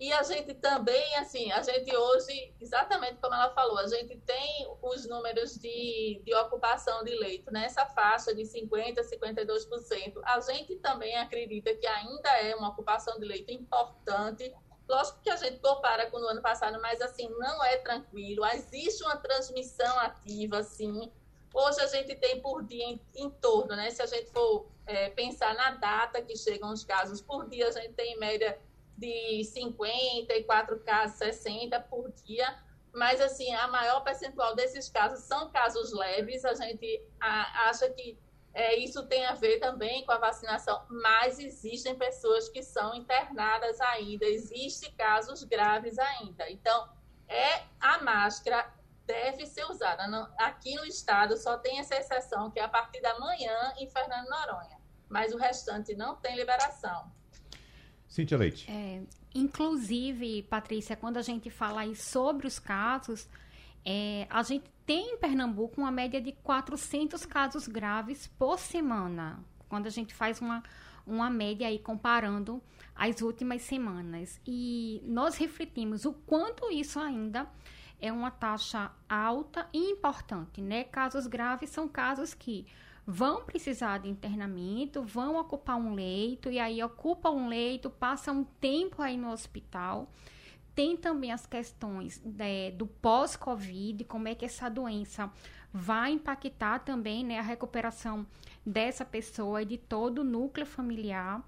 e a gente também, assim, a gente hoje, exatamente como ela falou, a gente tem os números de, de ocupação de leito nessa faixa de 50% a 52%. A gente também acredita que ainda é uma ocupação de leito importante. Lógico que a gente compara com o ano passado, mas assim, não é tranquilo. Existe uma transmissão ativa, sim. Hoje a gente tem por dia em, em torno, né? Se a gente for é, pensar na data que chegam os casos por dia, a gente tem em média de 54 casos, 60 por dia, mas assim, a maior percentual desses casos são casos leves, a gente acha que é, isso tem a ver também com a vacinação, mas existem pessoas que são internadas ainda, existem casos graves ainda. Então, é a máscara deve ser usada. Não, aqui no estado só tem essa exceção, que é a partir da manhã em Fernando Noronha, mas o restante não tem liberação. Cíntia Leite. É, inclusive, Patrícia, quando a gente fala aí sobre os casos, é, a gente tem em Pernambuco uma média de 400 casos graves por semana. Quando a gente faz uma, uma média aí comparando as últimas semanas. E nós refletimos o quanto isso ainda é uma taxa alta e importante, né? Casos graves são casos que vão precisar de internamento, vão ocupar um leito, e aí ocupa um leito, passa um tempo aí no hospital. Tem também as questões né, do pós-Covid, como é que essa doença vai impactar também né, a recuperação dessa pessoa e de todo o núcleo familiar.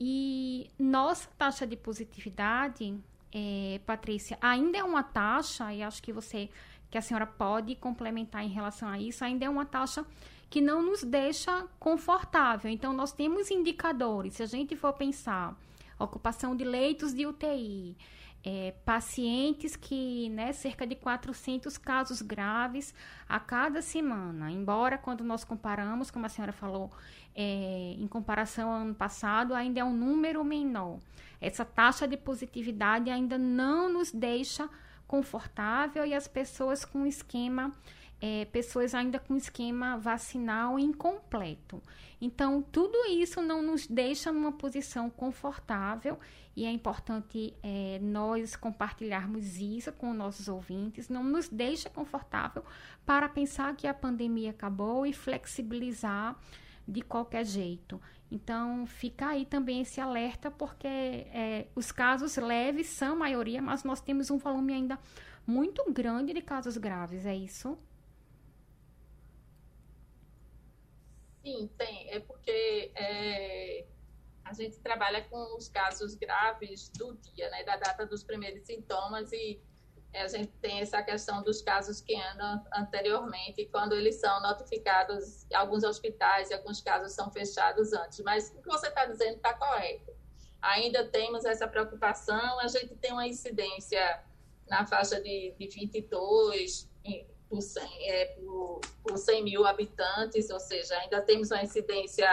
E nossa taxa de positividade, é, Patrícia, ainda é uma taxa, e acho que você, que a senhora pode complementar em relação a isso, ainda é uma taxa que não nos deixa confortável. Então, nós temos indicadores. Se a gente for pensar ocupação de leitos de UTI, é, pacientes que, né, cerca de 400 casos graves a cada semana. Embora, quando nós comparamos, como a senhora falou, é, em comparação ao ano passado, ainda é um número menor. Essa taxa de positividade ainda não nos deixa confortável e as pessoas com esquema é, pessoas ainda com esquema vacinal incompleto. Então, tudo isso não nos deixa numa posição confortável e é importante é, nós compartilharmos isso com nossos ouvintes. Não nos deixa confortável para pensar que a pandemia acabou e flexibilizar de qualquer jeito. Então, fica aí também esse alerta, porque é, os casos leves são a maioria, mas nós temos um volume ainda muito grande de casos graves, é isso? Sim, tem. É porque é, a gente trabalha com os casos graves do dia, né, da data dos primeiros sintomas e é, a gente tem essa questão dos casos que andam anteriormente, quando eles são notificados, alguns hospitais e alguns casos são fechados antes. Mas o que você está dizendo está correto. Ainda temos essa preocupação, a gente tem uma incidência na faixa de, de 22, por 100, é, por, por 100 mil habitantes, ou seja, ainda temos uma incidência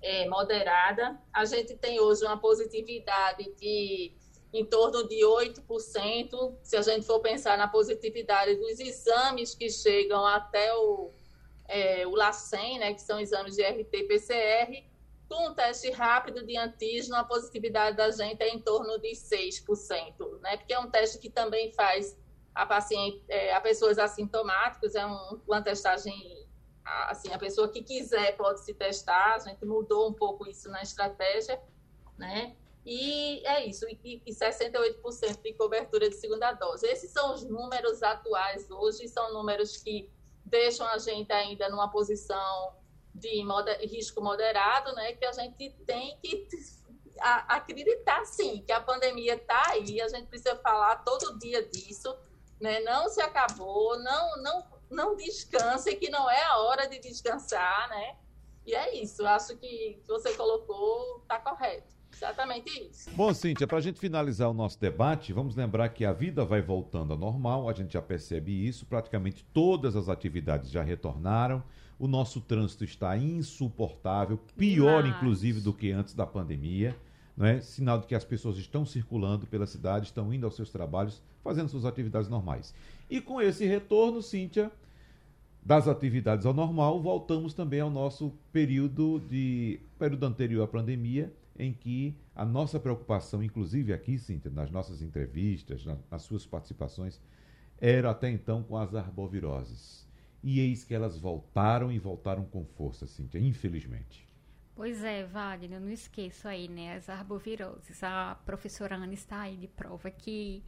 é, moderada. A gente tem hoje uma positividade de em torno de 8%, se a gente for pensar na positividade dos exames que chegam até o, é, o LACEN, né, que são exames de RT-PCR, com um teste rápido de antígeno, a positividade da gente é em torno de 6%, né, porque é um teste que também faz a paciente, é, a pessoas assintomáticas, é um, uma testagem, assim, a pessoa que quiser pode se testar, a gente mudou um pouco isso na estratégia, né? E é isso, e, e 68% de cobertura de segunda dose. Esses são os números atuais hoje, são números que deixam a gente ainda numa posição de moder, risco moderado, né? Que a gente tem que acreditar, sim, que a pandemia está aí, a gente precisa falar todo dia disso, né? Não se acabou, não, não, não descanse, que não é a hora de descansar, né? E é isso, acho que você colocou está correto. Exatamente isso. Bom, Cíntia, para a gente finalizar o nosso debate, vamos lembrar que a vida vai voltando ao normal, a gente já percebe isso, praticamente todas as atividades já retornaram, o nosso trânsito está insuportável, pior Mas... inclusive do que antes da pandemia é? sinal de que as pessoas estão circulando pela cidade, estão indo aos seus trabalhos, fazendo suas atividades normais. E com esse retorno, Cíntia, das atividades ao normal, voltamos também ao nosso período de período anterior à pandemia, em que a nossa preocupação, inclusive aqui, Cíntia, nas nossas entrevistas, na, nas suas participações, era até então com as arboviroses. E eis que elas voltaram e voltaram com força, Cíntia, infelizmente. Pois é, Wagner, não esqueço aí, né, as arboviroses. A professora Ana está aí de prova que,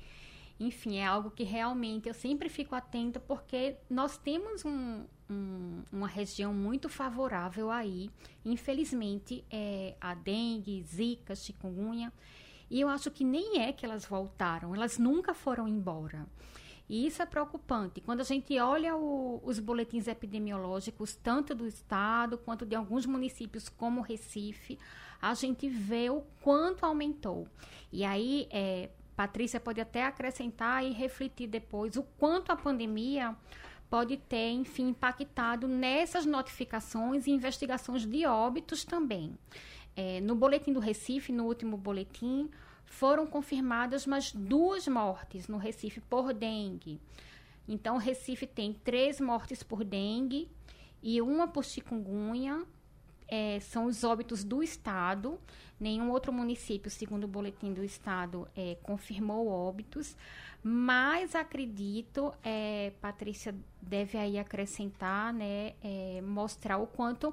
enfim, é algo que realmente eu sempre fico atenta porque nós temos um, um, uma região muito favorável aí. Infelizmente, é a dengue, zika, chikungunya. E eu acho que nem é que elas voltaram, elas nunca foram embora. E isso é preocupante. Quando a gente olha o, os boletins epidemiológicos, tanto do estado quanto de alguns municípios, como Recife, a gente vê o quanto aumentou. E aí, é, Patrícia pode até acrescentar e refletir depois o quanto a pandemia pode ter, enfim, impactado nessas notificações e investigações de óbitos também. É, no boletim do Recife, no último boletim, foram confirmadas mais duas mortes no Recife por dengue. Então, o Recife tem três mortes por dengue e uma por chikungunya. É, são os óbitos do estado. Nenhum outro município, segundo o boletim do estado, é, confirmou óbitos. Mas acredito, é, Patrícia deve aí acrescentar, né, é, mostrar o quanto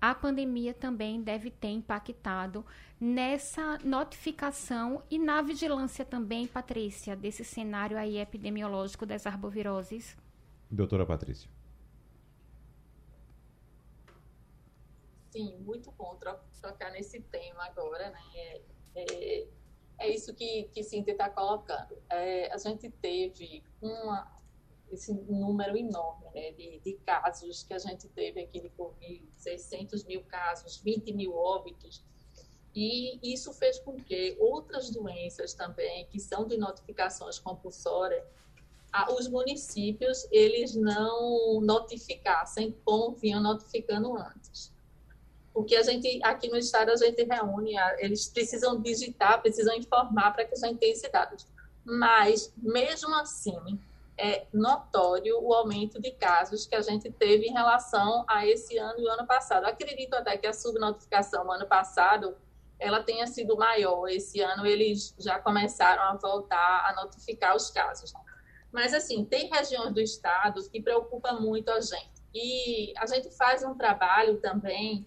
a pandemia também deve ter impactado nessa notificação e na vigilância também, Patrícia, desse cenário aí epidemiológico das arboviroses? Doutora Patrícia. Sim, muito bom trocar nesse tema agora, né? É, é, é isso que, que Cintia está colocando. É, a gente teve uma, esse número enorme né, de, de, casos que a gente teve aqui de Covid, 600 mil casos, 20 mil óbitos. E isso fez com que outras doenças também, que são de notificações compulsórias, os municípios eles não notificassem como vinham notificando antes. Porque a gente, aqui no estado, a gente reúne, eles precisam digitar, precisam informar para que a gente tenha esse dado. Mas, mesmo assim, é notório o aumento de casos que a gente teve em relação a esse ano e o ano passado. Acredito até que a subnotificação no ano passado ela tenha sido maior. Esse ano eles já começaram a voltar a notificar os casos. Mas, assim, tem regiões do estado que preocupa muito a gente. E a gente faz um trabalho também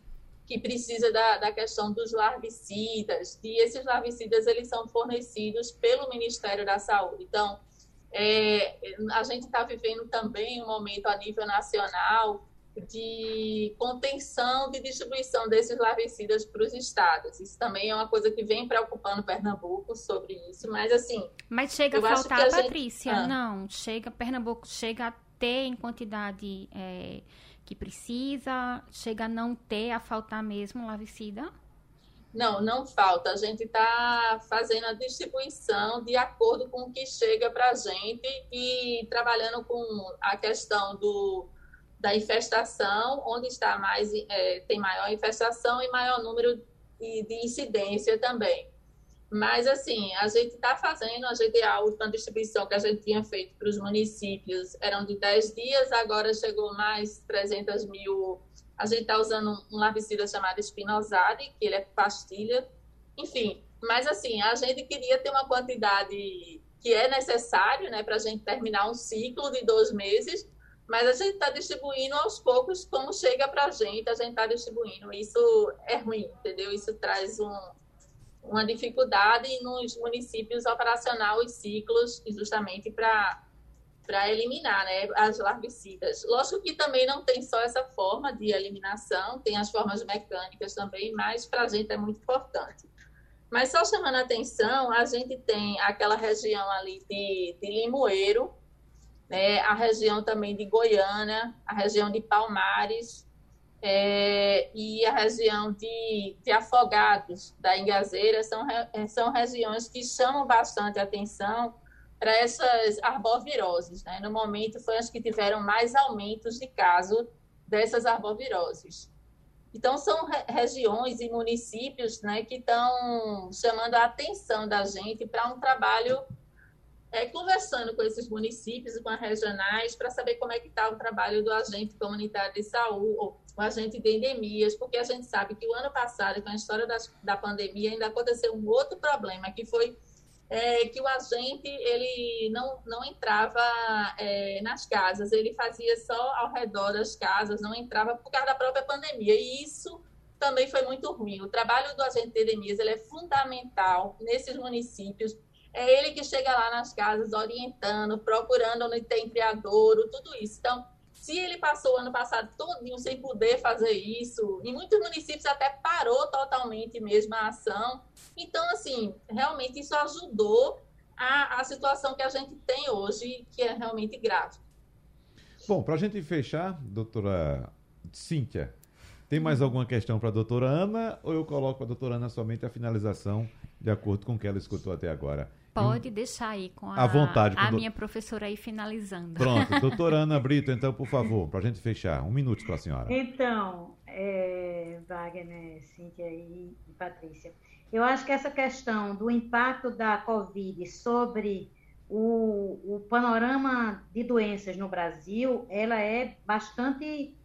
que precisa da, da questão dos larvicidas, e esses larvicidas eles são fornecidos pelo Ministério da Saúde. Então, é, a gente está vivendo também um momento a nível nacional de contenção de distribuição desses larvicidas para os estados. Isso também é uma coisa que vem preocupando Pernambuco sobre isso, mas assim. Mas chega a faltar, a Patrícia? Gente... Ah. Não, chega, Pernambuco chega a ter em quantidade é, que precisa, chega a não ter, a faltar mesmo larvicida? Não, não falta. A gente está fazendo a distribuição de acordo com o que chega para a gente e trabalhando com a questão do, da infestação, onde está mais, é, tem maior infestação e maior número de, de incidência também. Mas, assim, a gente está fazendo, a gente, a última distribuição que a gente tinha feito para os municípios eram de 10 dias, agora chegou mais 300 mil a gente está usando um larvicida chamado espinosade, que ele é pastilha. Enfim, mas assim, a gente queria ter uma quantidade que é necessário né, para a gente terminar um ciclo de dois meses, mas a gente está distribuindo aos poucos como chega para a gente, a gente está distribuindo. Isso é ruim, entendeu? Isso traz um, uma dificuldade nos municípios operacionar os ciclos justamente para para eliminar né, as larvicidas. Lógico que também não tem só essa forma de eliminação, tem as formas mecânicas também, mas para a gente é muito importante. Mas só chamando a atenção, a gente tem aquela região ali de, de Limoeiro, né, a região também de Goiânia, a região de Palmares é, e a região de, de Afogados, da Engazeira, são, são regiões que chamam bastante atenção para essas arboviroses. Né? No momento, foi as que tiveram mais aumentos de caso dessas arboviroses. Então, são re regiões e municípios né, que estão chamando a atenção da gente para um trabalho, é, conversando com esses municípios e com as regionais, para saber como é que está o trabalho do agente comunitário de saúde, o agente de endemias, porque a gente sabe que o ano passado, com a história das, da pandemia, ainda aconteceu um outro problema, que foi é, que o agente ele não, não entrava é, nas casas, ele fazia só ao redor das casas, não entrava por causa da própria pandemia. E isso também foi muito ruim. O trabalho do agente de endemias ele é fundamental nesses municípios. É ele que chega lá nas casas orientando, procurando onde tem criadouro, tudo isso. Então, se ele passou o ano passado todinho sem poder fazer isso, em muitos municípios até parou totalmente mesmo a ação. Então, assim, realmente isso ajudou a, a situação que a gente tem hoje, que é realmente grave. Bom, para a gente fechar, doutora Cíntia, tem mais alguma questão para a doutora Ana ou eu coloco a doutora Ana somente a finalização de acordo com o que ela escutou até agora? Pode hum. deixar aí com a, vontade, a minha professora aí finalizando. Pronto, doutora Ana Brito, então, por favor, para a gente fechar. Um minuto para a senhora. Então, é, Wagner, Cíntia e, e Patrícia, eu acho que essa questão do impacto da Covid sobre o, o panorama de doenças no Brasil, ela é bastante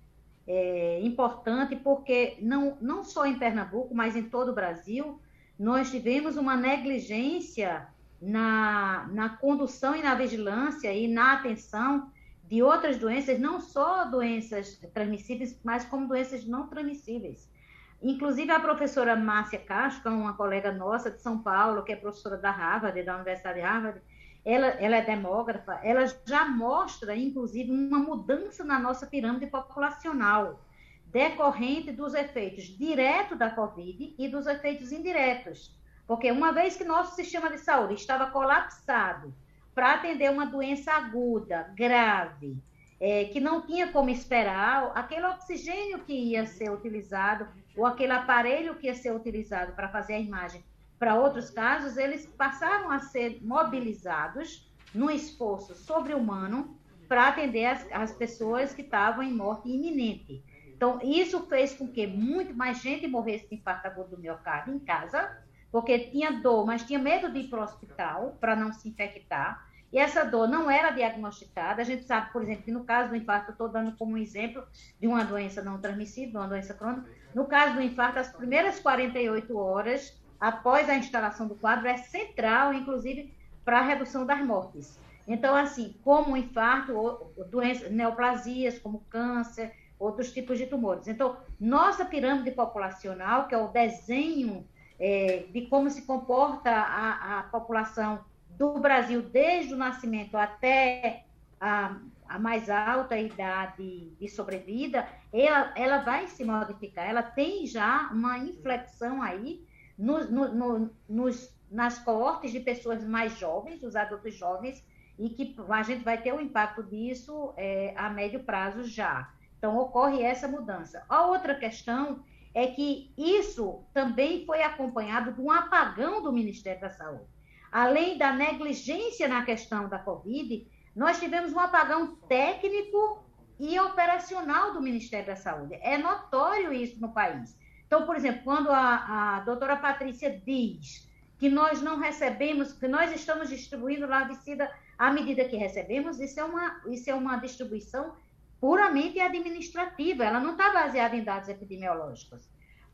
é, importante, porque não, não só em Pernambuco, mas em todo o Brasil, nós tivemos uma negligência na, na condução e na vigilância e na atenção de outras doenças, não só doenças transmissíveis, mas como doenças não transmissíveis. Inclusive, a professora Márcia é uma colega nossa de São Paulo, que é professora da Harvard, da Universidade de Harvard, ela, ela é demógrafa, ela já mostra, inclusive, uma mudança na nossa pirâmide populacional, decorrente dos efeitos diretos da Covid e dos efeitos indiretos. Porque uma vez que nosso sistema de saúde estava colapsado para atender uma doença aguda, grave, é, que não tinha como esperar aquele oxigênio que ia ser utilizado, ou aquele aparelho que ia ser utilizado para fazer a imagem. Para outros casos, eles passaram a ser mobilizados num esforço sobre-humano para atender as, as pessoas que estavam em morte iminente. Então, isso fez com que muito mais gente morresse de infarto agudo do miocárdio em casa, porque tinha dor, mas tinha medo de ir para o hospital para não se infectar. E essa dor não era diagnosticada. A gente sabe, por exemplo, que no caso do infarto, estou dando como exemplo de uma doença não transmissível, uma doença crônica. No caso do infarto, as primeiras 48 horas após a instalação do quadro é central, inclusive, para a redução das mortes. Então, assim, como o infarto, doenças, neoplasias, como câncer, outros tipos de tumores. Então, nossa pirâmide populacional, que é o desenho é, de como se comporta a, a, população do Brasil desde o nascimento até a, a mais alta idade de sobrevida, ela, ela vai se modificar. Ela tem já uma inflexão aí no, no, no, nos, nas coortes de pessoas mais jovens, os adultos jovens, e que a gente vai ter o impacto disso é, a médio prazo já. Então, ocorre essa mudança. A outra questão é que isso também foi acompanhado de um apagão do Ministério da Saúde. Além da negligência na questão da Covid, nós tivemos um apagão técnico e operacional do Ministério da Saúde. É notório isso no país. Então, por exemplo, quando a, a doutora Patrícia diz que nós não recebemos, que nós estamos distribuindo larvicida à medida que recebemos, isso é uma, isso é uma distribuição puramente administrativa, ela não está baseada em dados epidemiológicos.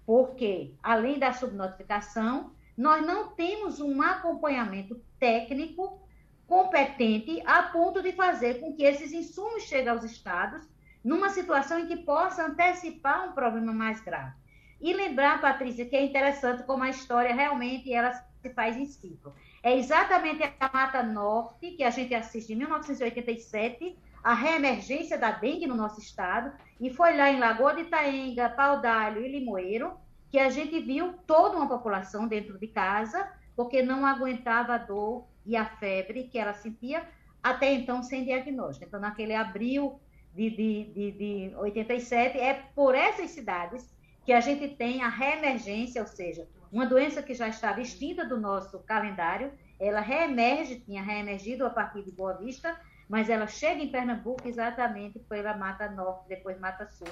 Porque, além da subnotificação, nós não temos um acompanhamento técnico competente a ponto de fazer com que esses insumos cheguem aos estados numa situação em que possa antecipar um problema mais grave. E lembrar, Patrícia, que é interessante como a história realmente ela se faz em ciclo. É exatamente a Mata Norte, que a gente assiste em 1987, a reemergência da dengue no nosso estado, e foi lá em Lagoa de Itaenga, Pau d'Alho e Limoeiro, que a gente viu toda uma população dentro de casa, porque não aguentava a dor e a febre que ela sentia, até então sem diagnóstico. Então, naquele abril de, de, de, de 87, é por essas cidades que a gente tem a reemergência, ou seja, uma doença que já estava extinta do nosso calendário, ela reemerge, tinha reemergido a partir de Boa Vista, mas ela chega em Pernambuco exatamente pela Mata Norte, depois Mata Sul.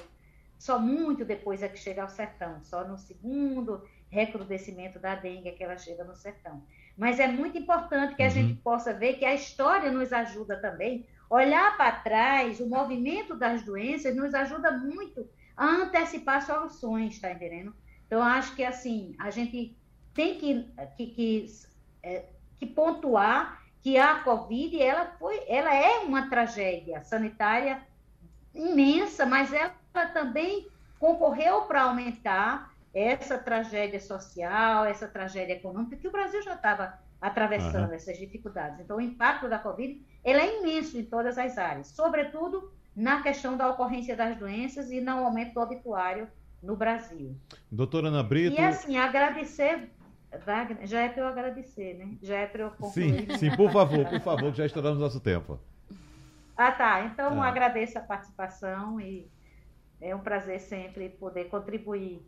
Só muito depois é que chega ao sertão, só no segundo recrudescimento da dengue é que ela chega no sertão. Mas é muito importante que a uhum. gente possa ver que a história nos ajuda também. Olhar para trás, o movimento das doenças nos ajuda muito a antecipar soluções, tá entendendo? Então, acho que, assim, a gente tem que, que, que, é, que pontuar que a Covid, ela, foi, ela é uma tragédia sanitária imensa, mas ela também concorreu para aumentar essa tragédia social, essa tragédia econômica, que o Brasil já estava atravessando uhum. essas dificuldades. Então, o impacto da Covid ele é imenso em todas as áreas, sobretudo na questão da ocorrência das doenças e no aumento do obituário no Brasil. Doutora Ana Brito. E assim, agradecer, Wagner, já é para eu agradecer, né? Já é para eu concluir. Sim, sim, por favor, por favor, que já estouramos nosso tempo. Ah, tá. Então, ah. agradeço a participação e é um prazer sempre poder contribuir.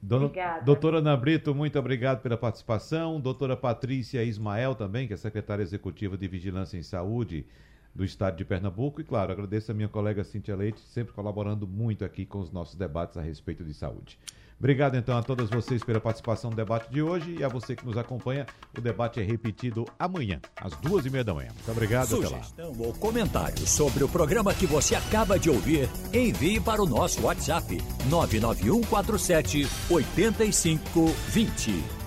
Dona, Obrigada. Doutora Ana Brito, muito obrigado pela participação. Doutora Patrícia Ismael também, que é secretária executiva de Vigilância em Saúde do estado de Pernambuco. E, claro, agradeço a minha colega Cintia Leite, sempre colaborando muito aqui com os nossos debates a respeito de saúde. Obrigado então a todas vocês pela participação no debate de hoje e a você que nos acompanha. O debate é repetido amanhã, às duas e meia da manhã. Muito obrigado. Sugestão ou comentário sobre o programa que você acaba de ouvir, envie para o nosso WhatsApp 99147 8520.